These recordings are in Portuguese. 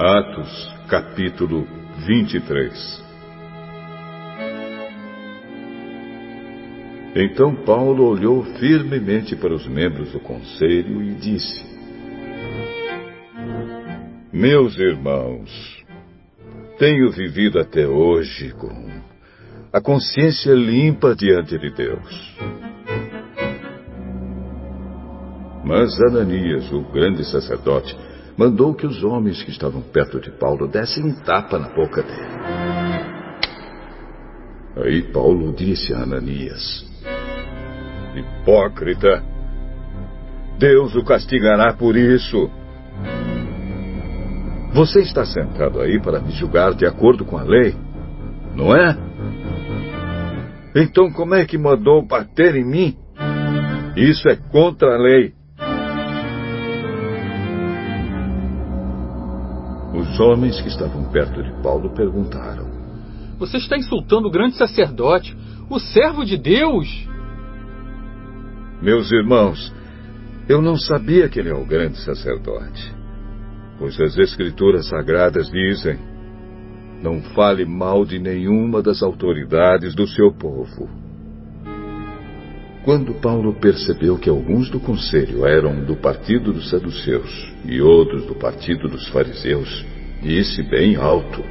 Atos, capítulo 23 Então Paulo olhou firmemente para os membros do conselho e disse: Meus irmãos, tenho vivido até hoje com a consciência limpa diante de Deus. Mas Ananias, o grande sacerdote, mandou que os homens que estavam perto de Paulo dessem um tapa na boca dele. Aí Paulo disse a Ananias: Hipócrita, Deus o castigará por isso. Você está sentado aí para me julgar de acordo com a lei, não é? Então como é que mandou bater em mim? Isso é contra a lei. Os homens que estavam perto de Paulo perguntaram: Você está insultando o grande sacerdote, o servo de Deus? Meus irmãos, eu não sabia que ele é o grande sacerdote. Pois as Escrituras Sagradas dizem: Não fale mal de nenhuma das autoridades do seu povo. Quando Paulo percebeu que alguns do conselho eram do partido dos saduceus e outros do partido dos fariseus, disse bem alto: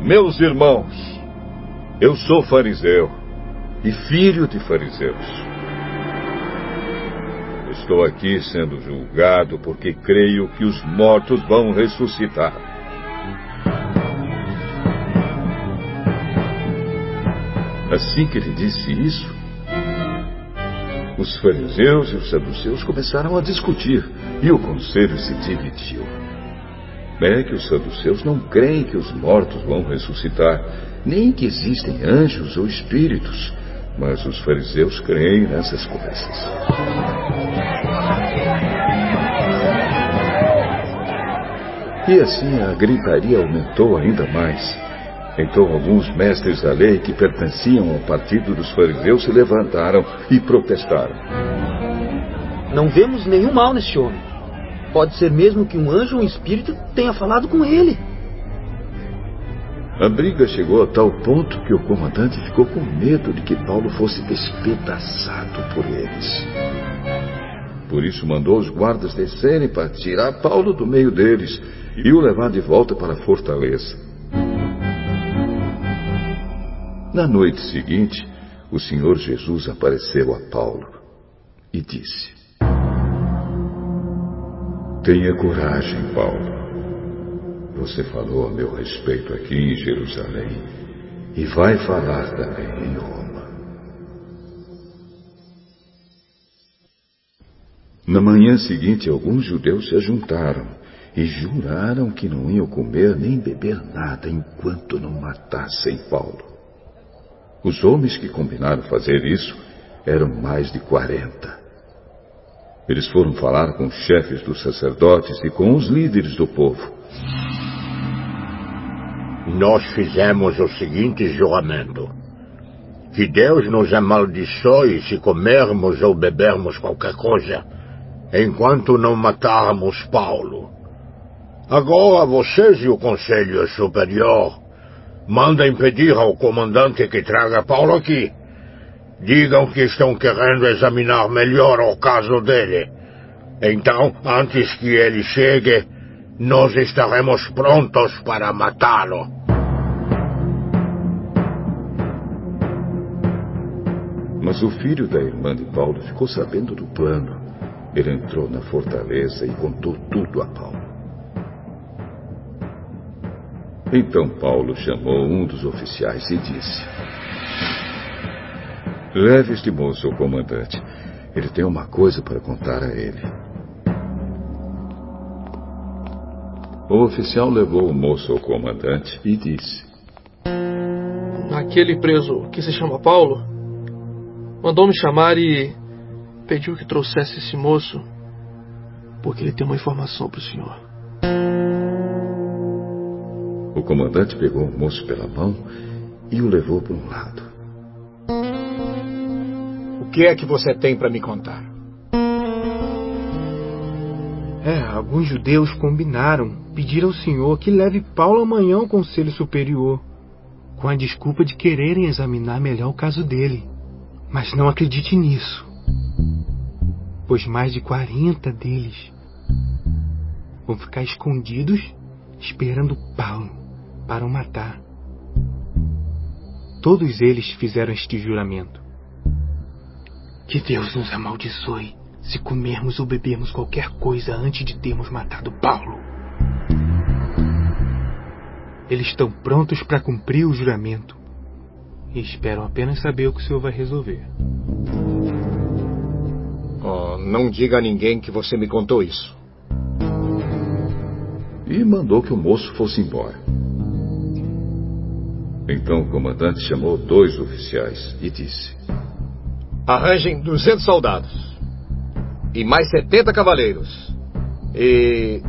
Meus irmãos, eu sou fariseu e filho de fariseus. Estou aqui sendo julgado porque creio que os mortos vão ressuscitar. Assim que ele disse isso, os fariseus e os saduceus começaram a discutir e o conselho se dividiu. É que os saduceus não creem que os mortos vão ressuscitar, nem que existem anjos ou espíritos, mas os fariseus creem nessas coisas. E assim a gritaria aumentou ainda mais. Então alguns mestres da lei que pertenciam ao partido dos fariseus se levantaram e protestaram. Não vemos nenhum mal neste homem. Pode ser mesmo que um anjo ou um espírito tenha falado com ele. A briga chegou a tal ponto que o comandante ficou com medo de que Paulo fosse despedaçado por eles. Por isso mandou os guardas descerem para tirar Paulo do meio deles e o levar de volta para a fortaleza. Na noite seguinte, o Senhor Jesus apareceu a Paulo e disse: Tenha coragem, Paulo. Você falou a meu respeito aqui em Jerusalém e vai falar também em Roma. Na manhã seguinte, alguns judeus se ajuntaram e juraram que não iam comer nem beber nada enquanto não matassem Paulo. Os homens que combinaram fazer isso eram mais de quarenta. Eles foram falar com os chefes dos sacerdotes e com os líderes do povo. Nós fizemos o seguinte juramento: que Deus nos amaldiçoe se comermos ou bebermos qualquer coisa, enquanto não matarmos Paulo. Agora vocês e o Conselho Superior Mandem pedir ao comandante que traga Paulo aqui. Digam que estão querendo examinar melhor o caso dele. Então, antes que ele chegue, nós estaremos prontos para matá-lo. Mas o filho da irmã de Paulo ficou sabendo do plano. Ele entrou na fortaleza e contou tudo a Paulo. Então Paulo chamou um dos oficiais e disse: Leve este moço ao comandante. Ele tem uma coisa para contar a ele. O oficial levou o moço ao comandante e disse: Aquele preso que se chama Paulo mandou-me chamar e pediu que trouxesse esse moço porque ele tem uma informação para o senhor. O comandante pegou o moço pela mão e o levou para um lado. Que é que você tem para me contar? É, alguns judeus combinaram pedir ao senhor que leve Paulo amanhã ao Conselho Superior, com a desculpa de quererem examinar melhor o caso dele. Mas não acredite nisso, pois mais de 40 deles vão ficar escondidos esperando Paulo para o matar. Todos eles fizeram este juramento. Que Deus nos amaldiçoe se comermos ou bebermos qualquer coisa antes de termos matado Paulo. Eles estão prontos para cumprir o juramento e esperam apenas saber o que o senhor vai resolver. Oh, não diga a ninguém que você me contou isso. E mandou que o moço fosse embora. Então o comandante chamou dois oficiais e disse: Arranjem 200 soldados e mais 70 cavaleiros e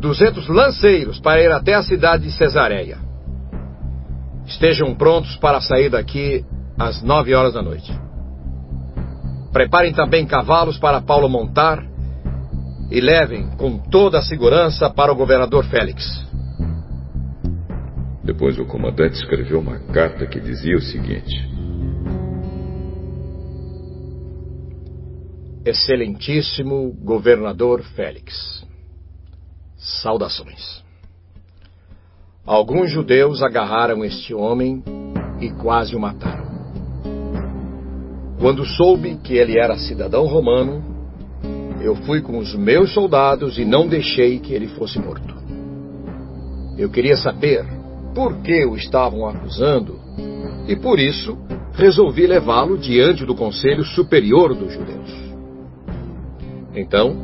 200 lanceiros para ir até a cidade de Cesareia. Estejam prontos para sair daqui às nove horas da noite. Preparem também cavalos para Paulo montar e levem com toda a segurança para o governador Félix. Depois o comandante escreveu uma carta que dizia o seguinte: Excelentíssimo Governador Félix. Saudações. Alguns judeus agarraram este homem e quase o mataram. Quando soube que ele era cidadão romano, eu fui com os meus soldados e não deixei que ele fosse morto. Eu queria saber por que o estavam acusando e por isso resolvi levá-lo diante do Conselho Superior dos Judeus. Então,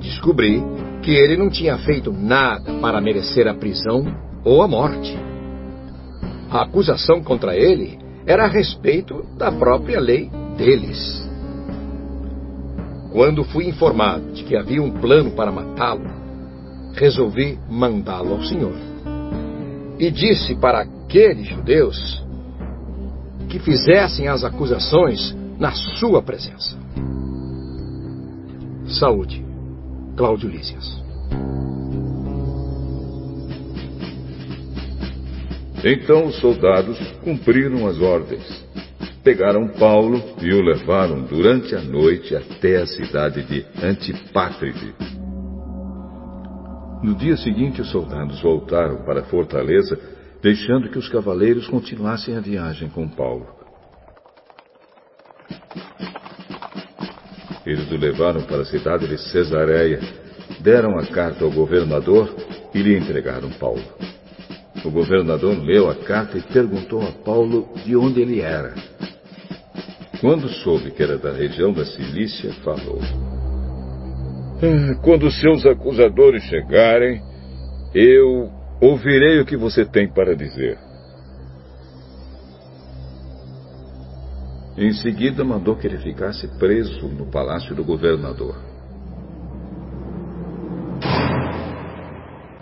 descobri que ele não tinha feito nada para merecer a prisão ou a morte. A acusação contra ele era a respeito da própria lei deles. Quando fui informado de que havia um plano para matá-lo, resolvi mandá-lo ao Senhor. E disse para aqueles judeus que fizessem as acusações na sua presença. Saúde. Cláudio Lícias. Então os soldados cumpriram as ordens. Pegaram Paulo e o levaram durante a noite até a cidade de Antipátride. No dia seguinte, os soldados voltaram para a fortaleza, deixando que os cavaleiros continuassem a viagem com Paulo. Eles o levaram para a cidade de Cesareia, deram a carta ao governador e lhe entregaram Paulo. O governador leu a carta e perguntou a Paulo de onde ele era. Quando soube que era da região da Cilícia, falou: ah, Quando seus acusadores chegarem, eu ouvirei o que você tem para dizer. Em seguida, mandou que ele ficasse preso no palácio do governador.